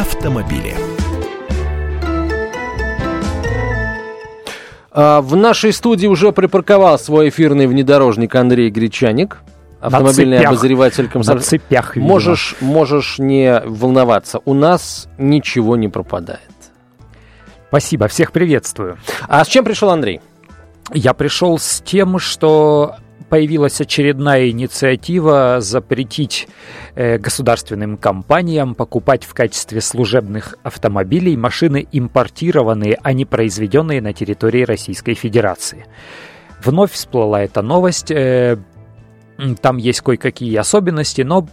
автомобили. А, в нашей студии уже припарковал свой эфирный внедорожник Андрей Гречаник. Автомобильный цепях. обозреватель комсомольского. На цепях, видимо. Можешь, можешь не волноваться. У нас ничего не пропадает. Спасибо, всех приветствую. А с чем пришел Андрей? Я пришел с тем, что появилась очередная инициатива запретить э, государственным компаниям покупать в качестве служебных автомобилей машины импортированные, а не произведенные на территории Российской Федерации. Вновь всплыла эта новость. э, там есть кое-какие особенности, но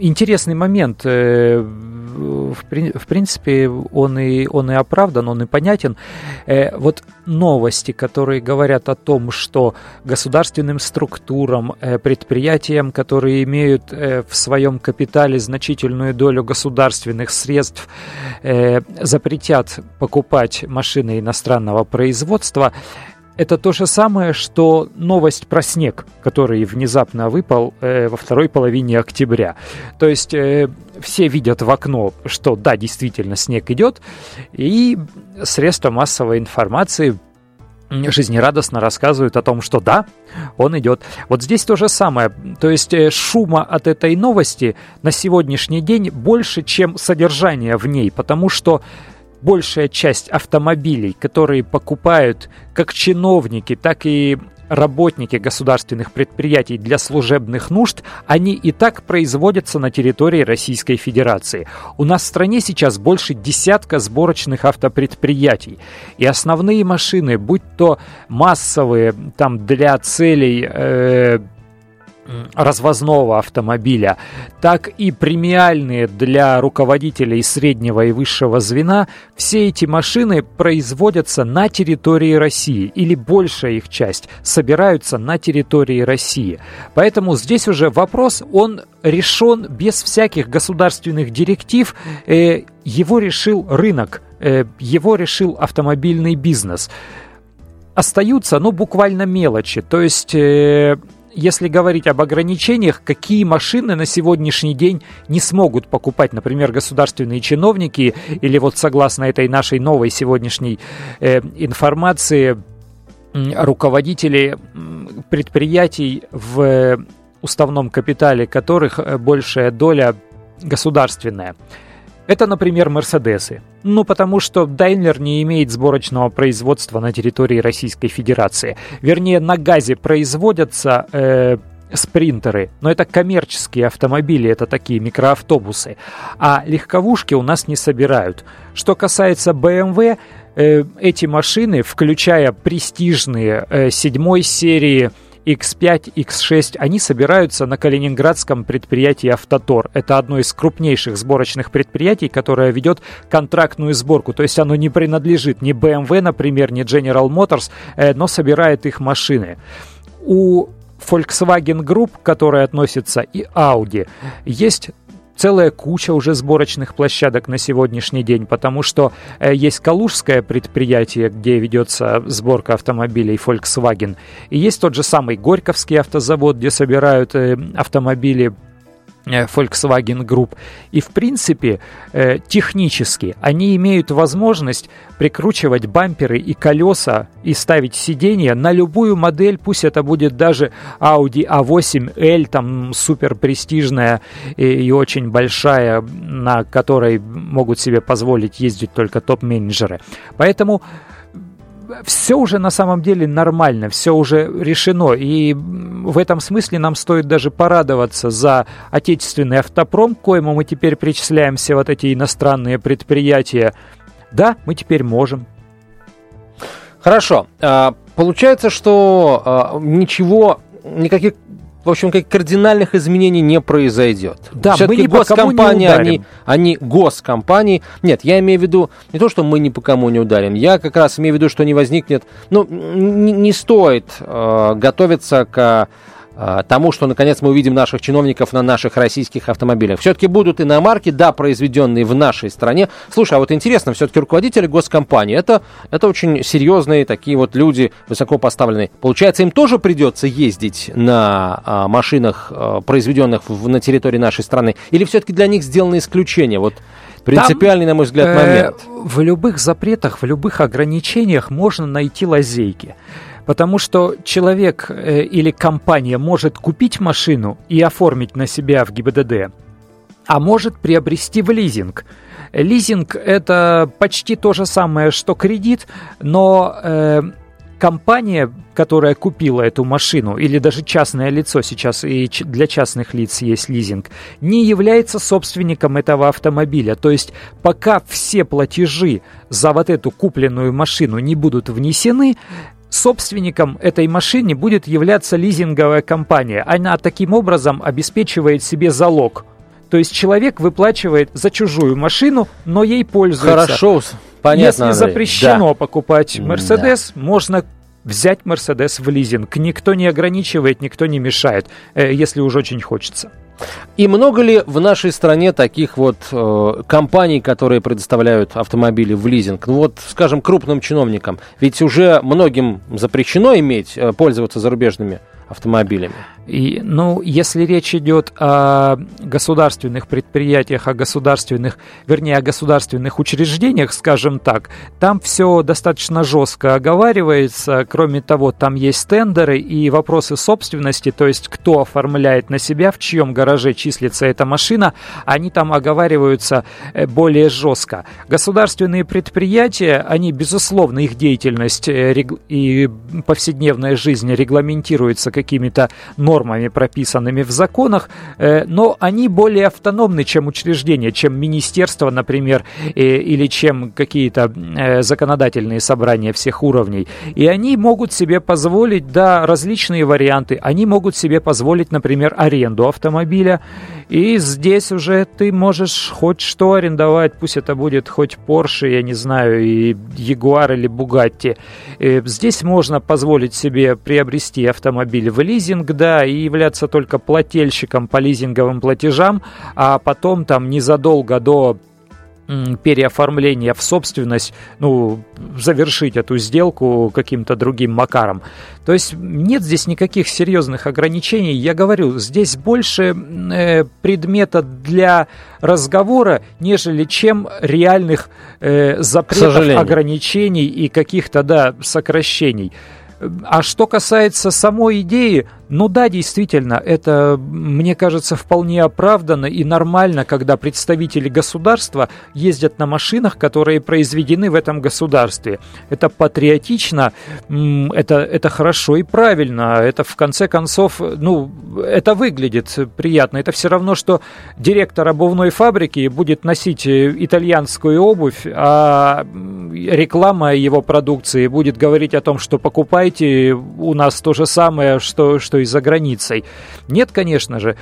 интересный момент. В, в принципе, он и, он и оправдан, он и понятен. Э, вот новости, которые говорят о том, что государственным структурам, э, предприятиям, которые имеют э, в своем капитале значительную долю государственных средств, запретят покупать машины иностранного производства, это то же самое, что новость про снег, который внезапно выпал э, во второй половине октября. То есть э, все видят в окно, что да, действительно снег идет, и средства массовой информации жизнерадостно рассказывают о том, что да, он идет. Вот здесь то же самое. То есть э, шума от этой новости на сегодняшний день больше, чем содержание в ней, потому что большая часть автомобилей, которые покупают как чиновники, так и работники государственных предприятий для служебных нужд, они и так производятся на территории Российской Федерации. У нас в стране сейчас больше десятка сборочных автопредприятий. И основные машины, будь то массовые, там для целей э, развозного автомобиля, так и премиальные для руководителей среднего и высшего звена, все эти машины производятся на территории России, или большая их часть собираются на территории России. Поэтому здесь уже вопрос, он решен без всяких государственных директив, э, его решил рынок, э, его решил автомобильный бизнес. Остаются, ну, буквально мелочи, то есть... э, если говорить об ограничениях, какие машины на сегодняшний день не смогут покупать, например, государственные чиновники, или вот согласно этой нашей новой сегодняшней э, информации, руководители предприятий в уставном капитале которых э, большая доля государственная. Это, например, Мерседесы. Ну, потому что Daimler не имеет сборочного производства на территории Российской Федерации. Вернее, на газе производятся э, спринтеры, но это коммерческие автомобили, это такие микроавтобусы. А легковушки у нас не собирают. Что касается BMW, э, эти машины, включая престижные э, седьмой серии X5, X6, они собираются на калининградском предприятии «Автотор». Это одно из крупнейших сборочных предприятий, которое ведет контрактную сборку. То есть оно не принадлежит ни BMW, например, ни General Motors, э, но собирает их машины. У Volkswagen Group, к которой относится и Audi, есть целая куча уже сборочных площадок на сегодняшний день, потому что э, есть Калужское предприятие, где ведется сборка автомобилей Volkswagen, и есть тот же самый Горьковский автозавод, где собирают э, автомобили Volkswagen Group. И, в принципе, э, технически они имеют возможность прикручивать бамперы и колеса и ставить сиденья на любую модель, пусть это будет даже Audi A8L, там супер престижная и очень большая, на которой могут себе позволить ездить только топ-менеджеры. Поэтому все уже на самом деле нормально, все уже решено. И в этом смысле нам стоит даже порадоваться за отечественный автопром, к коему мы теперь причисляем все вот эти иностранные предприятия. Да, мы теперь можем. Хорошо. А, Получается, что а, ничего, никаких, в общем, каких кардинальных изменений не произойдет. Да, мы Все-таки не госкомпании, ударим. они, они госкомпании. Нет, я имею в виду не то, что мы ни по кому не ударим. Я как раз имею в виду, что не возникнет. Ну, н- не стоит э, готовиться к тому, что наконец мы увидим наших чиновников на наших российских автомобилях. Все-таки будут иномарки, да, произведенные в нашей стране. Слушай, а вот интересно, все-таки руководители госкомпании, это, это очень серьезные такие вот люди, высоко поставленные. Получается, им тоже придется ездить на а, машинах, а, произведенных в, на территории нашей страны? Или все-таки для них сделано исключение? Вот принципиальный, Там, на мой взгляд, э, момент. Э, в любых запретах, в любых ограничениях можно найти лазейки. Потому что человек э, или компания может купить машину и оформить на себя в ГИБДД, а может приобрести в лизинг. Лизинг это почти то же самое, что кредит, но э, компания, которая купила эту машину, или даже частное лицо сейчас и для частных лиц есть лизинг, не является собственником этого автомобиля. То есть пока все платежи за вот эту купленную машину не будут внесены, собственником этой машины будет являться лизинговая компания. Она таким образом обеспечивает себе залог. То есть человек выплачивает за чужую машину, но ей пользуется. Хорошо, понятно. Если запрещено да. покупать Мерседес, да. можно взять Мерседес в лизинг. Никто не ограничивает, никто не мешает, э, если уж очень хочется. И много ли в нашей стране таких вот э, компаний, которые предоставляют автомобили в лизинг? Ну вот, скажем, крупным чиновникам. Ведь уже многим запрещено иметь, э, пользоваться зарубежными автомобилями. И, ну, если речь идет о государственных предприятиях, о государственных, вернее, о государственных учреждениях, скажем так, там все достаточно жестко оговаривается. Кроме того, там есть тендеры и вопросы собственности, то есть кто оформляет на себя, в чьем гараже числится эта машина, они там оговариваются э, более жестко. Государственные предприятия, они, безусловно, их деятельность э, и повседневная жизнь регламентируется какими-то нормами, прописанными в законах, э, но они более автономны, чем учреждения, чем министерство, например, или чем какие-то э, законодательные собрания всех уровней. И они могут себе позволить, да, различные варианты. Они могут себе позволить, например, аренду автомобиля. И здесь уже ты можешь хоть что арендовать, пусть это будет хоть Porsche, я не знаю, и Jaguar или Bugatti. Э, здесь можно позволить себе приобрести автомобиль в лизинг, да, и являться только плательщиком по лизинговым платежам, а потом там незадолго до переоформления в собственность, ну, завершить эту сделку каким-то другим макаром. То есть нет здесь никаких серьезных ограничений. Я говорю, здесь больше э, предмета для разговора, нежели чем реальных э, запретов, ограничений и каких-то, да, сокращений. А что касается самой идеи, ну да, действительно, это, мне кажется, вполне оправданно и нормально, когда представители государства ездят на машинах, которые произведены в этом государстве. Это патриотично, это, это хорошо и правильно. Это, в конце концов, ну, это выглядит приятно. Это все равно, что директор обувной фабрики будет носить э, итальянскую обувь, а реклама его продукции будет говорить о том, что покупайте у нас то же самое, что, что и за границей. Нет, конечно же.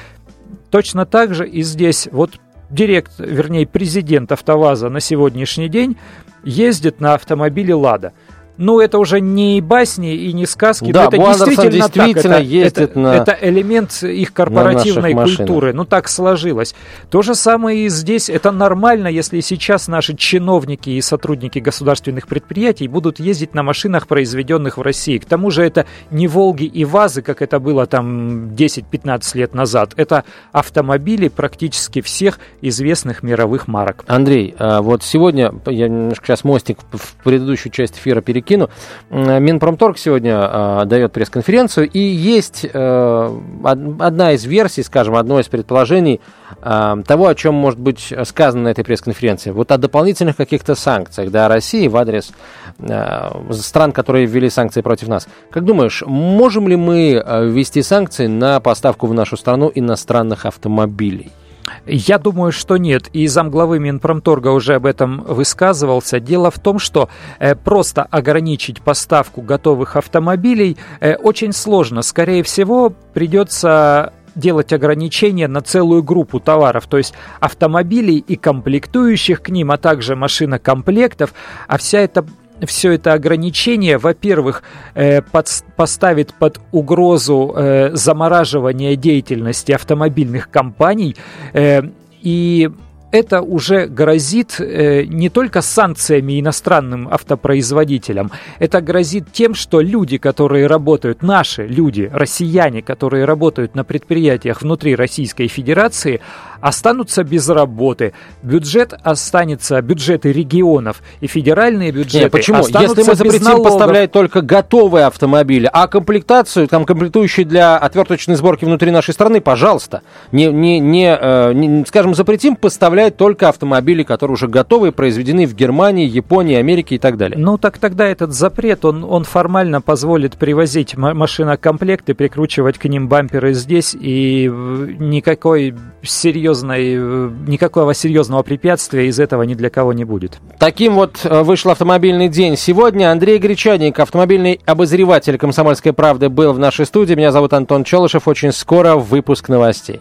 Точно так же и здесь. Вот директ, вернее, президент АвтоВАЗа на сегодняшний день ездит на автомобиле «Лада» ну, это уже не басни и не сказки, да, но это действительно, действительно так. Это, ездит это, на, это элемент их корпоративной культуры. Ну, так сложилось. То же самое и здесь. Это нормально, если сейчас наши чиновники и сотрудники государственных предприятий будут ездить на машинах, произведенных в России. К тому же это не «Волги» и «ВАЗы», как это было там 10-15 лет назад. Это автомобили практически всех известных мировых марок. Андрей, а вот сегодня, я немножко сейчас мостик в предыдущую часть эфира перекину, кину. Минпромторг сегодня э, дает пресс-конференцию, и есть э, одна из версий, скажем, одно из предположений э, того, о чем может быть сказано на этой пресс-конференции. Вот о дополнительных каких-то санкциях да, России в адрес э, стран, которые ввели санкции против нас. Как думаешь, можем ли мы ввести санкции на поставку в нашу страну иностранных автомобилей? Я думаю, что нет. И замглавы Минпромторга уже об этом высказывался. Дело в том, что э, просто ограничить поставку готовых автомобилей э, очень сложно. Скорее всего, придется делать ограничения на целую группу товаров, то есть автомобилей и комплектующих к ним, а также машинокомплектов, а вся эта все это ограничение, во-первых, э, под, поставит под угрозу э, замораживания деятельности автомобильных компаний э, и это уже грозит э, не только санкциями иностранным автопроизводителям, это грозит тем, что люди, которые работают, наши люди, россияне, которые работают на предприятиях внутри Российской Федерации, останутся без работы. Бюджет останется, бюджеты регионов и федеральные бюджеты Нет, почему? Если мы запретим поставлять только готовые автомобили, а комплектацию, там комплектующие для отверточной сборки внутри нашей страны, пожалуйста, не, не, не, э, не скажем, запретим поставлять только автомобили, которые уже готовы, произведены в Германии, Японии, Америке и так далее. Ну так тогда этот запрет, он, он формально позволит привозить машинокомплекты, прикручивать к ним бамперы здесь, и никакой серьезной серьезной, э, никакого серьезного препятствия из этого ни для кого не будет. Таким вот э, вышел автомобильный день. Сегодня Андрей Гречаник, автомобильный обозреватель «Комсомольской правды» был в нашей студии. Меня зовут Антон Челышев. Очень скоро выпуск новостей.